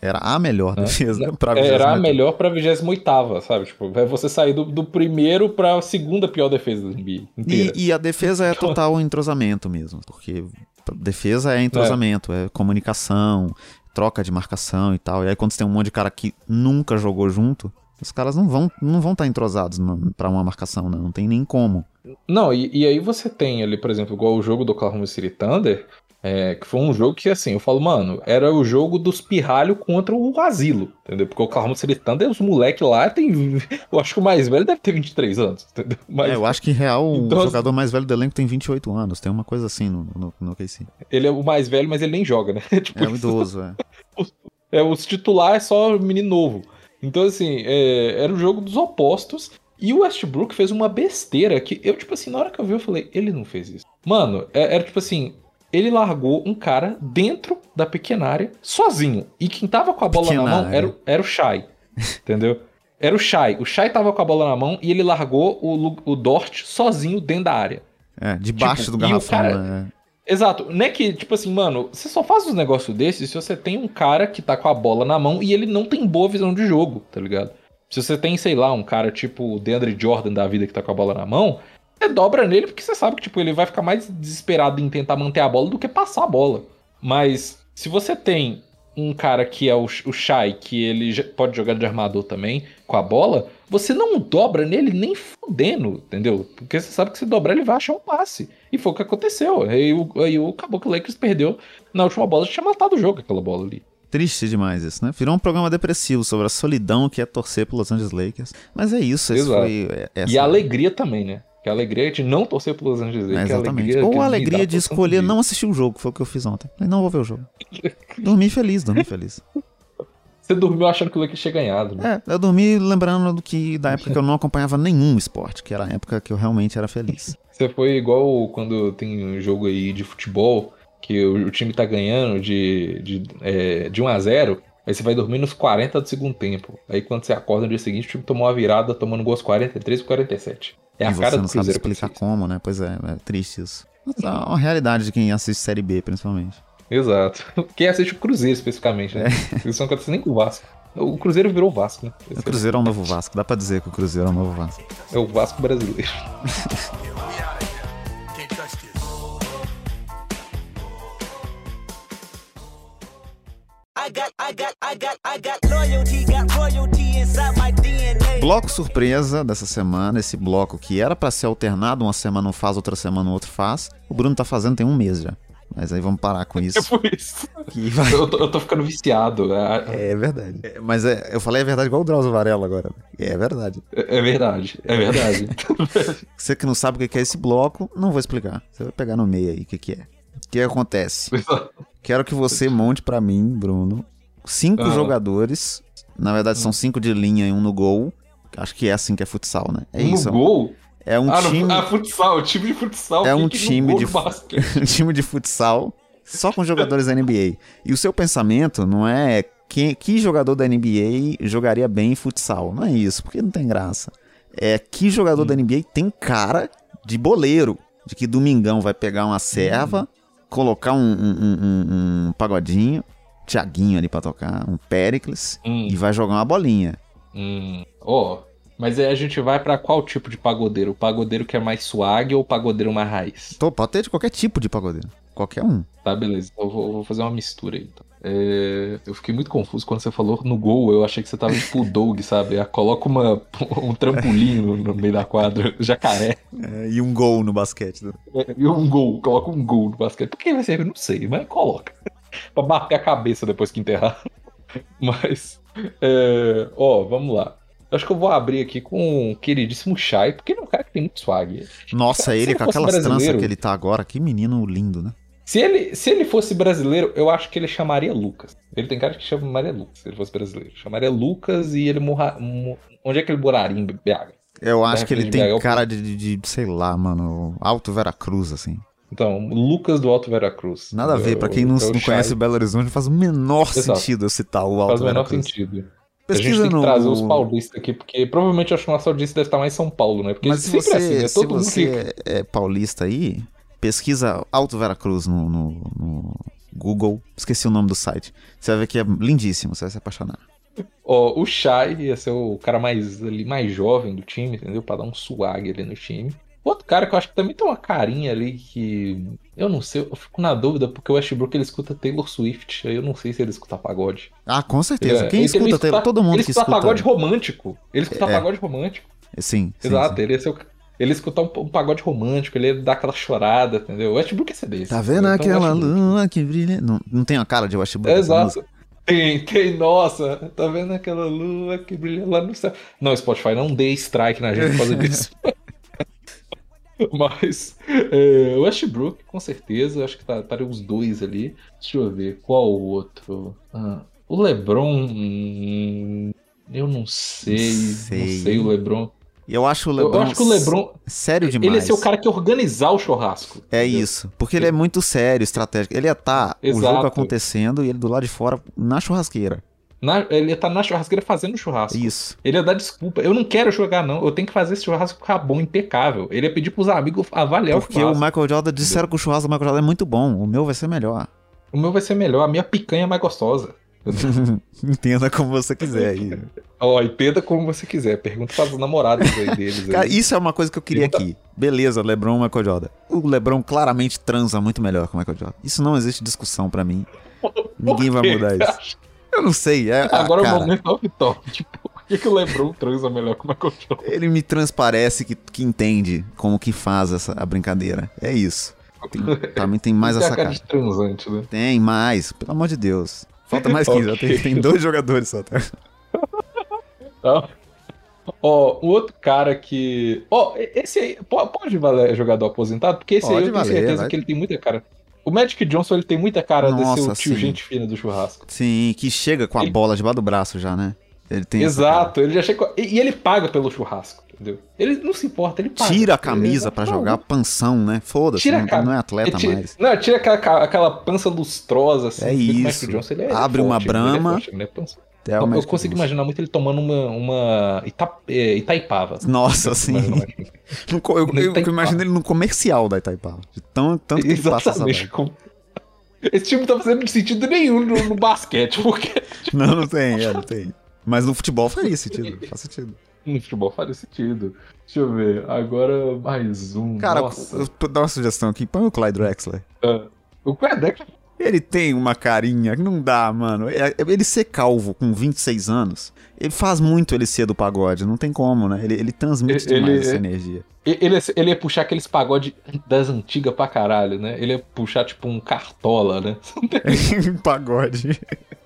Era a melhor defesa é, pra Era a melhor pra 28 sabe? Tipo, é você sair do, do primeiro pra segunda pior defesa da NBA. E, e, a defesa é total entrosamento mesmo, porque defesa é entrosamento, é. é comunicação, troca de marcação e tal. E aí quando você tem um monte de cara que nunca jogou junto, os caras não vão não vão estar tá entrosados para uma marcação, né? Não tem nem como. Não, e, e, aí você tem ali, por exemplo, igual o jogo do Oklahoma City Thunder, é, que foi um jogo que, assim, eu falo, mano, era o jogo dos pirralhos contra o asilo, entendeu? Porque o Oklahoma City Thunder, os moleques lá tem. Eu acho que o mais velho deve ter 23 anos, entendeu? Mas, é, eu acho que em real então, o jogador mais velho do elenco tem 28 anos, tem uma coisa assim no, no, no KC. Ele é o mais velho, mas ele nem joga, né? tipo, é um idoso, é. é. Os titulares é só menino novo. Então, assim, é, era o jogo dos opostos. E o Westbrook fez uma besteira que eu, tipo assim, na hora que eu vi, eu falei, ele não fez isso. Mano, é, era tipo assim, ele largou um cara dentro da pequena área, sozinho. E quem tava com a bola pequena na mão era, era o Shai. entendeu? Era o Shai. O Shai tava com a bola na mão e ele largou o, o Dort sozinho dentro da área. É, debaixo tipo, do garrafão, cara... né? Exato. Não é que, tipo assim, mano, você só faz uns negócios desses se você tem um cara que tá com a bola na mão e ele não tem boa visão de jogo, tá ligado? Se você tem, sei lá, um cara tipo o DeAndre Jordan da vida que tá com a bola na mão, você dobra nele porque você sabe que tipo, ele vai ficar mais desesperado em tentar manter a bola do que passar a bola. Mas se você tem um cara que é o, o Shai, que ele pode jogar de armador também com a bola, você não dobra nele nem fudendo, entendeu? Porque você sabe que se dobrar ele vai achar um passe. E foi o que aconteceu. Aí o, aí o acabou que o Lakers perdeu na última bola, tinha matado o jogo aquela bola ali. Triste demais isso, né? Virou um programa depressivo sobre a solidão que é torcer pelos Los Angeles Lakers. Mas é isso, esse foi. É. E a alegria também, né? Que a alegria de não torcer pelos Los Angeles Lakers. É, exatamente. A Ou a alegria de escolher não assistir o jogo, foi o que eu fiz ontem. Falei, não vou ver o jogo. dormi feliz, dormi feliz. Você dormiu achando que o Lakers tinha ganhado, né? É, eu dormi lembrando do que da época que eu não acompanhava nenhum esporte, que era a época que eu realmente era feliz. Você foi igual quando tem um jogo aí de futebol, que o, o time tá ganhando de, de, é, de 1 a 0 Aí você vai dormir nos 40 do segundo tempo. Aí quando você acorda no dia seguinte, o time tomou uma virada tomando gols 43 e 47. É e a cara do Cruzeiro. Não sabe explicar como, né? Pois é, é triste isso. É uma realidade de quem assiste Série B, principalmente. Exato. Quem assiste o Cruzeiro, especificamente, né? É. Isso não acontece nem com o Vasco. O Cruzeiro virou o Vasco, né? Esse o Cruzeiro é o novo Vasco. Dá pra dizer que o Cruzeiro é o novo Vasco. É o Vasco brasileiro. Bloco surpresa dessa semana, esse bloco que era para ser alternado, uma semana um faz, outra semana o outro faz. O Bruno tá fazendo tem um mês já. Mas aí vamos parar com isso. É por isso. Vai... Eu, tô, eu, tô, ficando viciado. É, é verdade. É, mas é, eu falei a verdade igual o Drauzio Varela agora. É verdade. É, é verdade. É verdade. Você que não sabe o que é esse bloco, não vou explicar. Você vai pegar no meio aí o que, que é. O que acontece? Quero que você monte para mim, Bruno, cinco jogadores. Na verdade, são cinco de linha e um no gol. Acho que é assim que é futsal, né? É um isso. No gol? É um ah, time. Ah, futsal, time de futsal. É um time de time de futsal só com jogadores da NBA. E o seu pensamento não é que, que jogador da NBA jogaria bem em futsal. Não é isso, porque não tem graça. É que jogador hum. da NBA tem cara de boleiro. De que domingão vai pegar uma serva, hum. colocar um, um, um, um pagodinho Tiaguinho ali pra tocar, um Pericles, hum. e vai jogar uma bolinha. Hum. Oh, mas aí a gente vai para qual tipo de pagodeiro? O pagodeiro que é mais swag ou o pagodeiro mais raiz? Tô, pode ter de qualquer tipo de pagodeiro. Qualquer um. Tá, beleza. Eu vou, vou fazer uma mistura aí. Então. É, eu fiquei muito confuso quando você falou no gol. Eu achei que você tava tipo o Doug, sabe? Ah, coloca uma, um trampolim no, no meio da quadra, jacaré. É, e um gol no basquete. Né? É, e um gol, coloca um gol no basquete. Por que vai servir? Não sei, mas coloca. pra bater a cabeça depois que enterrar. Mas, é, ó, vamos lá. Acho que eu vou abrir aqui com o queridíssimo Shai, porque ele é um cara que tem muito swag. Nossa, cara, ele com aquelas tranças que ele tá agora, que menino lindo, né? Se ele, se ele fosse brasileiro, eu acho que ele chamaria Lucas. Ele tem cara que chamaria Lucas, se ele fosse brasileiro. Chamaria Lucas e ele morra. Onde é que ele moraria em BH? Eu acho que ele tem cara de, de, de, sei lá, mano, Alto Veracruz, assim. Então, Lucas do Alto Veracruz. Nada a ver, para quem não, não conhece Belo Horizonte, faz o menor Exato. sentido eu citar o Alto Veracruz. Faz o menor sentido. Pesquisa a gente tem que no... trazer os paulistas aqui, porque provavelmente acho que nossa audiência deve estar mais em São Paulo, né? Porque Mas se você, assim, né? Todo se você é paulista aí, pesquisa Alto Veracruz no, no, no, Google. Esqueci o nome do site. Você vai ver que é lindíssimo, você vai se apaixonar. Ó, o Shai ia ser o cara mais, ali, mais jovem do time, entendeu? Pra dar um swag ali no time. Outro cara que eu acho que também tem uma carinha ali que. Eu não sei, eu fico na dúvida, porque o Westbrook ele escuta Taylor Swift. Eu não sei se ele escuta pagode. Ah, com certeza. Quem escuta ele Taylor? Todo mundo ele que escuta. pagode romântico. Ele escuta é. pagode romântico. Sim. Exato, sim, sim. ele ser o ele escutar um, um, pagode romântico, ele dá aquela chorada, entendeu? O Westbrook é ser desse. Tá vendo então, aquela lua que brilha? Não, não tem a cara de Westbrook. Exato. Tem, tem, nossa, tá vendo aquela lua que brilha lá no céu? Não, Spotify, não dê strike na gente por causa disso. Mas é, Westbrook, com certeza, acho que tá, tá os dois ali. Deixa eu ver, qual o outro? Ah, o LeBron. Hum, eu não sei, sei. Não sei o LeBron. Eu acho o LeBron. Eu acho que o LeBron. Sério demais. Ele ia ser o cara que organizar o churrasco. É entendeu? isso. Porque ele é muito sério, estratégico. Ele ia estar tá o jogo acontecendo e ele do lado de fora na churrasqueira. Na, ele tá na churrasqueira fazendo churrasco. Isso. Ele ia dar desculpa. Eu não quero jogar, não. Eu tenho que fazer esse churrasco ficar bom, impecável. Ele ia pedir pros amigos avaliar Porque o churrasco. Porque o Michael Jordan disseram que o churrasco do Michael Jordan é muito bom. O meu vai ser melhor. O meu vai ser melhor. A minha picanha é mais gostosa. entenda como você quiser aí. Ó, oh, entenda como você quiser. Pergunta para os namorados aí deles. Cara, isso é uma coisa que eu queria Pergunta... aqui. Beleza, LeBron e Michael Jordan. O LeBron claramente transa muito melhor que o Michael Jordan. Isso não existe discussão para mim. Ninguém vai mudar isso. Eu não sei. É, Agora ah, o momento é o top. Tipo, por que, que o LeBron transa melhor que o Michael Jordan? Ele me transparece que, que entende como que faz essa, a brincadeira. É isso. Tem, pra mim tem mais essa cara. de transante, né? Tem mais, pelo amor de Deus. Falta mais 15, okay. tem, tem dois jogadores só, tá? Ó, oh, o outro cara que. Ó, oh, esse aí pode valer jogador aposentado? Porque esse pode aí eu tenho certeza vai. que ele tem muita cara. O Magic Johnson ele tem muita cara Nossa, de ser o tio sim. gente fina do churrasco. Sim, que chega com a ele... bola debaixo do braço já, né? Ele tem Exato, ele já chega. E, e ele paga pelo churrasco. Entendeu? Ele não se importa, ele paga. Tira a camisa para jogar pansão, né? Foda-se, não, não, é atleta tira, mais. Não, tira aquela, aquela pança lustrosa, assim. É isso. Johnson, é, Abre é uma brama. Ele é forte, é eu, eu consigo imaginar muito ele tomando uma, uma Ita, é, Itaipava. Nossa, sim. Eu, eu, eu, imagino ele no comercial da Itaipava. De tão, tanto que ele passa essa Esse time não tá fazendo sentido nenhum no, no basquete, porque... Não, não tem, é, não tem. Mas no futebol faz sentido, faz sentido. No futebol faria sentido. Deixa eu ver. Agora mais um. Cara, Nossa. eu vou dar uma sugestão aqui. Põe o Clyde Drexler. Uh, o Clyde Drexler. Ele tem uma carinha que não dá, mano. É, ele ser calvo com 26 anos, ele faz muito ele ser do pagode, não tem como, né? Ele, ele transmite ele, demais ele, essa energia. Ele, ele ia puxar aqueles pagode das antigas pra caralho, né? Ele ia puxar tipo um cartola, né? pagode.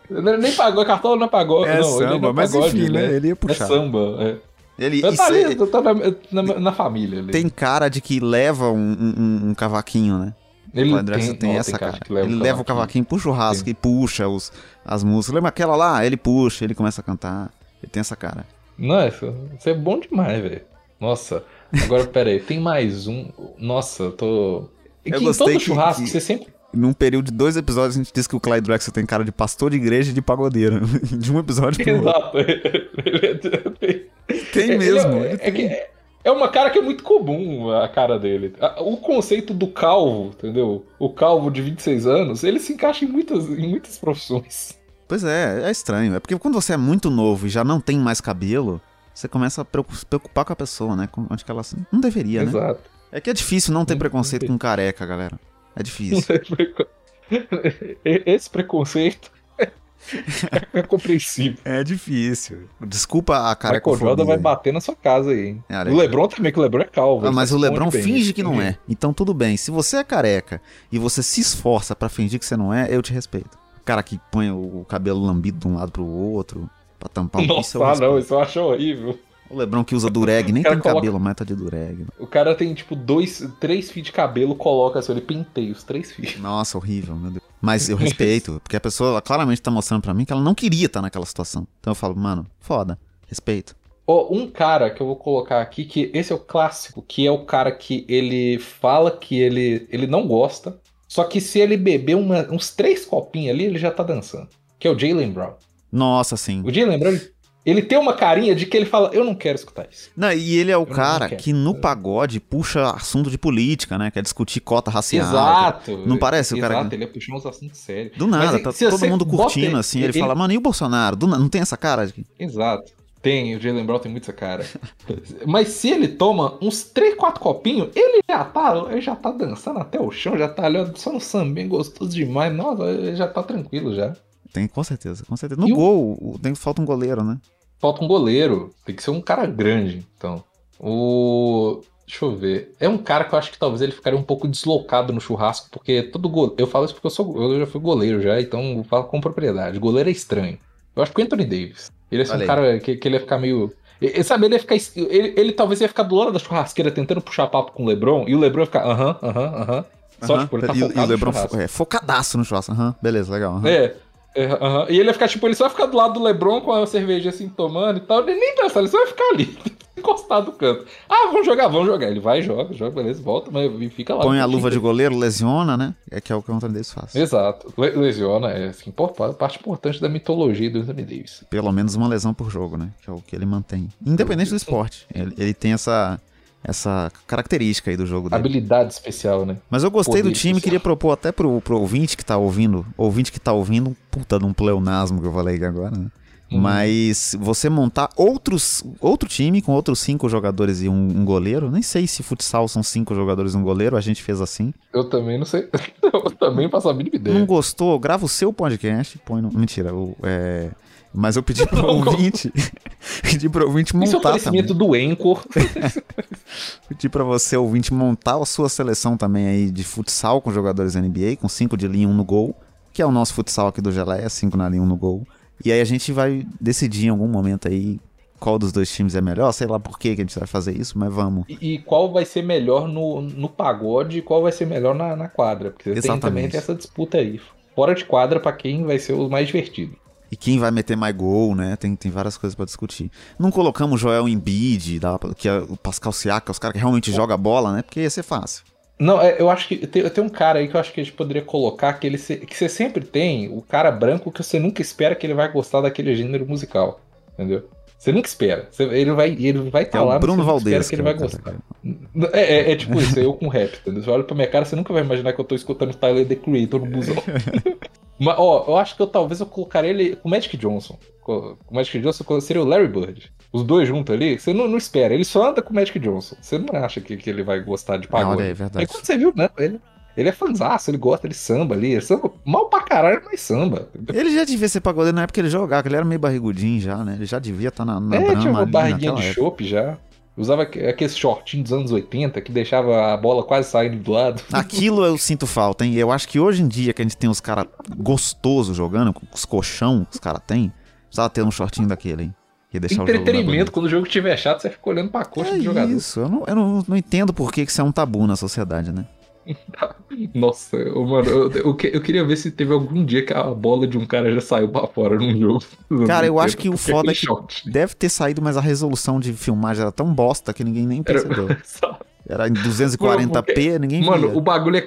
Nem pagou, cartola não é pagou. É não, samba, mas pagode, enfim, né? Ele ia puxar. É samba, é. Ele, tá, ali, é, tá na, na, na, família. Ali. Tem cara de que leva um, um, um cavaquinho, né? Ele o tem, tem essa tem cara. Leva ele leva o cavaquinho, puxa o churrasco tem. e puxa os, as músicas. Lembra aquela lá? Ele puxa, ele começa a cantar. Ele tem essa cara. Nossa, isso é bom demais, velho. Nossa. Agora, pera aí, tem mais um. Nossa, eu tô. Eu que em todo churrasco, que... você sempre num período de dois episódios, a gente disse que o Clyde Drexler tem cara de pastor de igreja e de pagodeiro. De um episódio pro Exato. tem é, mesmo. É, é, tem. É, é, uma cara que é muito comum a cara dele. O conceito do calvo, entendeu? O calvo de 26 anos, ele se encaixa em muitas, em muitas profissões. Pois é, é estranho. É porque quando você é muito novo e já não tem mais cabelo, você começa a se preocupar com a pessoa, né? Onde que ela não deveria, Exato. né? Exato. É que é difícil não ter preconceito com careca, galera. É difícil. Esse preconceito é compreensível. É difícil. Desculpa a cara que o Jordan vai bater na sua casa aí. É, o Lebron também, que o Lebron é calvo. Ah, mas o Lebron finge que não é. Então tudo bem. Se você é careca e você se esforça para fingir que você não é, eu te respeito. O cara que põe o cabelo lambido de um lado pro outro pra tampar um Nossa, ah, não, isso eu acho horrível. O Lebron que usa dureg, nem tem coloca... cabelo, mas tá de dureg. Né? O cara tem, tipo, dois, três fios de cabelo, coloca assim, ele penteia os três fios. Nossa, horrível, meu Deus. Mas eu respeito, porque a pessoa ela claramente tá mostrando para mim que ela não queria estar tá naquela situação. Então eu falo, mano, foda, respeito. Oh, um cara que eu vou colocar aqui, que esse é o clássico, que é o cara que ele fala que ele, ele não gosta, só que se ele beber uma, uns três copinhos ali, ele já tá dançando. Que é o Jalen Brown. Nossa, sim. O Jalen Brown, Ele tem uma carinha de que ele fala, eu não quero escutar isso. Não, e ele é o eu cara que no pagode puxa assunto de política, né? Quer discutir cota racial. Exato. Não parece o cara. Exato, ele é puxar uns assuntos sérios. Do nada, Mas, tá todo mundo curtindo assim. Ele, ele, fala, mano, e o Bolsonaro? Do... Não tem essa cara? Exato. Tem, o Jalen Brown tem muito essa cara. Mas se ele toma uns 3, 4 copinhos, ele já tá, ele já tá dançando até o chão, já tá ali só no sambinho, gostoso demais. Nossa, ele já tá tranquilo já. Tem, com certeza, com certeza. No e gol, o... tem, falta um goleiro, né? Falta um goleiro. Tem que ser um cara grande, então. O. Deixa eu ver. É um cara que eu acho que talvez ele ficaria um pouco deslocado no churrasco, porque todo goleiro. Eu falo isso porque eu, sou, eu já fui goleiro já, então eu falo com propriedade. Goleiro é estranho. Eu acho que o Anthony Davis. Ele é um cara que, que ele ia ficar meio. Ele, sabe, ele ia ficar. Ele, ele talvez ia ficar do lado da churrasqueira tentando puxar papo com o Lebron, e o Lebron ia ficar aham, aham, aham. Só, tipo, ele tá e, focado e o Lebron fo é, focadaço no churrasco. Aham, beleza, legal. É. É, uh E ele ia ficar, tipo, ele só vai ficar do lado do Lebron com a cerveja assim tomando e tal. Ele nem dança, ele só vai ficar ali, encostado no canto. Ah, vamos jogar, vamos jogar. Ele vai, joga, joga, beleza, volta, mas fica lá. Põe a luva de goleiro, lesiona, né? É que é o que o Anthony Davis faz. Exato. lesiona, é assim, parte importante da mitologia do Anthony Davis. Pelo menos uma lesão por jogo, né? Que é o que ele mantém. Independente do esporte. Ele, ele tem essa essa característica aí do jogo dele. Habilidade especial, né? Mas eu gostei Poder do time, especial. queria propor até pro, pro ouvinte que tá ouvindo, ouvinte que tá ouvindo, um puta de um pleonasmo que eu falei agora, né? Uhum. Mas você montar outros, outro time com outros cinco jogadores e um, um, goleiro, nem sei se futsal são cinco jogadores e um goleiro, a gente fez assim. Eu também não sei. eu também faço a mínima ideia. Não gostou? Grava o seu podcast, põe no. Mentira, o, é, mas eu pedi pro ouvinte. pedi pro ouvinte montar. Isso é o conhecimento do Anchor. pedi pra você, ouvinte, montar a sua seleção também aí de futsal com jogadores NBA, com 5 de linha, 1 um no gol. Que é o nosso futsal aqui do Geleia, 5 na linha, 1 um no gol. E aí a gente vai decidir em algum momento aí qual dos dois times é melhor, sei lá por que a gente vai fazer isso, mas vamos. E, e, qual vai ser melhor no, no pagode e qual vai ser melhor na, na quadra, porque Exatamente. tem também tem essa disputa aí. Fora de quadra, para quem vai ser o mais divertido. E quem vai meter mais gol, né? Tem, tem várias coisas para discutir. Não colocamos Joel Embiid, que é o Pascal Siaka, os caras que realmente jogam bola, né? Porque ia ser fácil. Não, é, eu acho que tem, tem, um cara aí que eu acho que a gente poderia colocar que ele que você sempre tem o cara branco que você nunca espera que ele vai gostar daquele gênero musical, entendeu? Você nunca espera. Você, ele vai ele vai estar tá é lá, Bruno Valdez, espera que ele vai gostar. É, é, é, tipo isso, eu com rap, entendeu? Você olha pra minha cara, você nunca vai imaginar que eu tô escutando Tyler The Creator no busão. Mas, ó, eu acho que eu talvez eu colocaria ele com o Magic Johnson. Com o Magic Johnson seria o Larry Bird. Os dois juntos ali, você não, não, espera. Ele só anda com o Magic Johnson. Você não acha que, que ele vai gostar de pagode. Não, é verdade. Aí quando você viu, né? Ele, ele é fanzaço, ele gosta de samba ali. Ele samba mal pra caralho, mas samba. Ele já devia ser pagodeiro na época que ele jogava, que ele era meio barrigudinho já, né? Ele já devia estar tá na, na é, brama tinha uma barriguinha de chope já. Usava aqueles shortinhos dos anos 80 que deixava a bola quase saindo do lado. Aquilo eu sinto falta, hein? Eu acho que hoje em dia que a gente tem os caras gostosos jogando, os colchão que os caras têm, precisava ter um shortinho daquele, hein? Entretenimento, quando o jogo estiver chato, você fica olhando pra coxa é do jogador. Isso, eu não, eu não, não entendo por que isso é um tabu na sociedade, né? Nossa, mano, eu, eu, eu, queria ver se teve algum dia que a bola de um cara já saiu para fora num jogo. Cara, eu acho que o foda é que shot. deve ter saído, mas a resolução de filmagem era tão bosta que ninguém nem percebeu. Era, em 240p, porque, ninguém Mano, via. o bagulho é,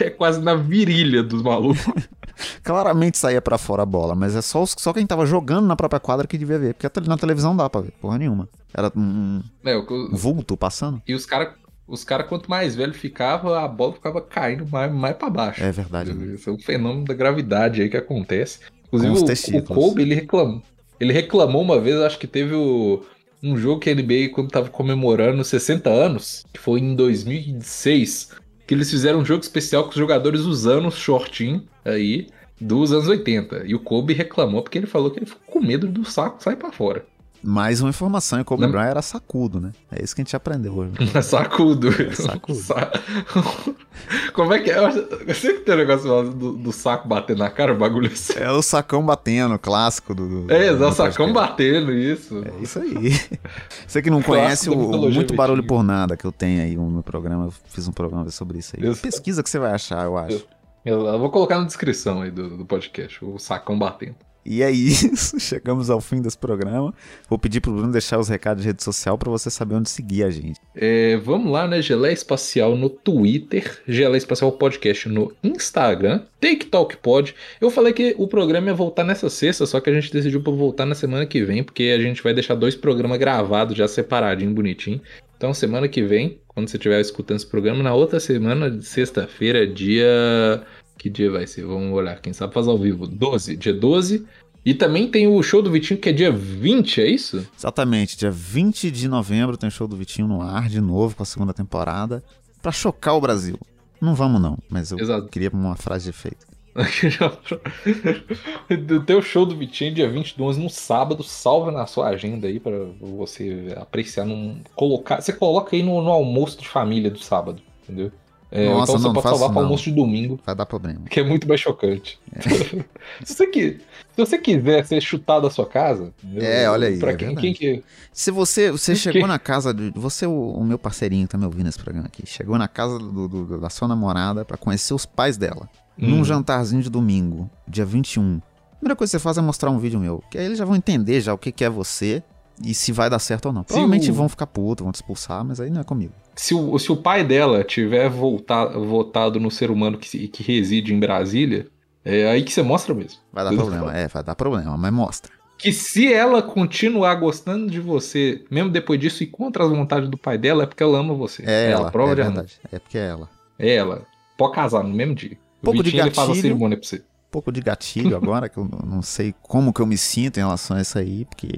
é, quase na virilha dos malucos. Claramente saía para fora a bola, mas é só, os, só quem tava jogando na própria quadra que devia ver, porque na televisão dá pra ver, porra nenhuma. Era um, é, um vulto passando. E os caras os caras, quanto mais velho ficava, a bola ficava caindo mais, mais para baixo. É verdade. Isso é um fenômeno da gravidade aí que acontece. Inclusive, o, o Kobe, ele reclamou. Ele reclamou uma vez, acho que teve o, um jogo que a NBA, quando tava comemorando 60 anos, que foi em 2006, que eles fizeram um jogo especial com os jogadores usando o shortinho aí dos anos 80. E o Kobe reclamou porque ele falou que ele ficou com medo do saco sair para fora. Mais uma informação, e Kobe Não. Bryant era sacudo, né? É isso que a gente aprendeu hoje. sacudo. É sacudo. Como é que é? Eu sei que tem um negócio do, do, saco batendo na cara, o bagulho assim. É o sacão batendo, clássico do. do é, é o sacão batendo, isso. É isso aí. Você que não conhece o Muito Barulho por Nada que eu tenho aí no meu programa, eu fiz um programa sobre isso aí. Pesquisa que você vai achar, eu acho. Eu, eu, eu vou colocar na descrição aí do, do podcast, o sacão batendo. E é isso, chegamos ao fim desse programa. Vou pedir pro Bruno deixar os recados de rede social para você saber onde seguir a gente. É, vamos lá, né? Gelé Espacial no Twitter, Gelé Espacial Podcast no Instagram, Take Talk Pod. Eu falei que o programa ia voltar nessa sexta, só que a gente decidiu por voltar na semana que vem, porque a gente vai deixar dois programas gravados já separadinho, bonitinho. Então, semana que vem, quando você estiver escutando esse programa, na outra semana, sexta-feira, dia que dia vai ser? Vamos olhar, quem sabe faz ao vivo. 12, dia 12. E também tem o show do Vitinho, que é dia 20, é isso? Exatamente, dia 20 de novembro tem o show do Vitinho no ar de novo com a segunda temporada. para chocar o Brasil. Não vamos não, mas eu Exato. queria uma frase de efeito. do teu show do Vitinho dia 20 do 11 no sábado, salva na sua agenda aí para você apreciar num colocar, você coloca aí no, no almoço de família do sábado, entendeu? É, Nossa, então você não, pode salvar para almoço de domingo. Vai dar problema. Que é muito mais chocante. É. se, você que, se você quiser ser chutado da sua casa. É, olha aí. Pra é quem, quem que... Se você, você chegou na casa. De, você, o, o, meu parceirinho tá me ouvindo nesse programa aqui, chegou na casa do, do, da sua namorada para conhecer os pais dela. Hum. Num jantarzinho de domingo, dia 21. A primeira coisa que você faz é mostrar um vídeo meu. Que aí eles já vão entender já o que, que é você e se vai dar certo ou não. Provavelmente vão ficar putos, vão te expulsar, mas aí não é comigo se o, se o pai dela tiver voltado, votado no ser humano que, que reside em Brasília, é aí que você mostra mesmo. Vai dar problema, é, vai dar problema, mas mostra. Que se ela continuar gostando de você, mesmo depois disso, e contra as vontades do pai dela, é porque ela ama você. É, ela, prova é de verdade. Amor. É porque é ela. É ela. Pode casar no mesmo dia. Pouco de gatilho, ele faz a cerimônia pra você. Pouco de gatilho agora, que eu não sei como que eu me sinto em relação a isso aí, porque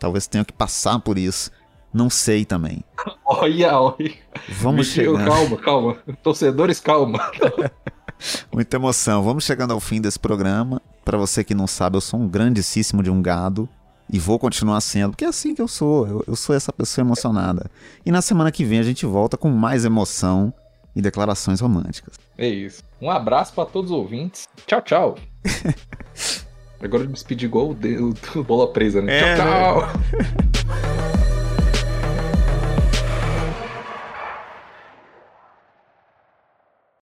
talvez tenha que passar por isso. Não sei também. olha, olha. Vamos chegar. Calma, calma. Torcedores, calma. Muita emoção. Vamos chegando ao fim desse programa. Para você que não sabe, eu sou um grandíssimo de um gado. E vou continuar sendo, porque é assim que eu sou. Eu, eu sou essa pessoa emocionada. E na semana que vem a gente volta com mais emoção e declarações românticas. É isso. Um abraço para todos os ouvintes. Tchau, tchau. Agora eu me despedi igual o, de, o, o bola presa, né? É, tchau, tchau! Né?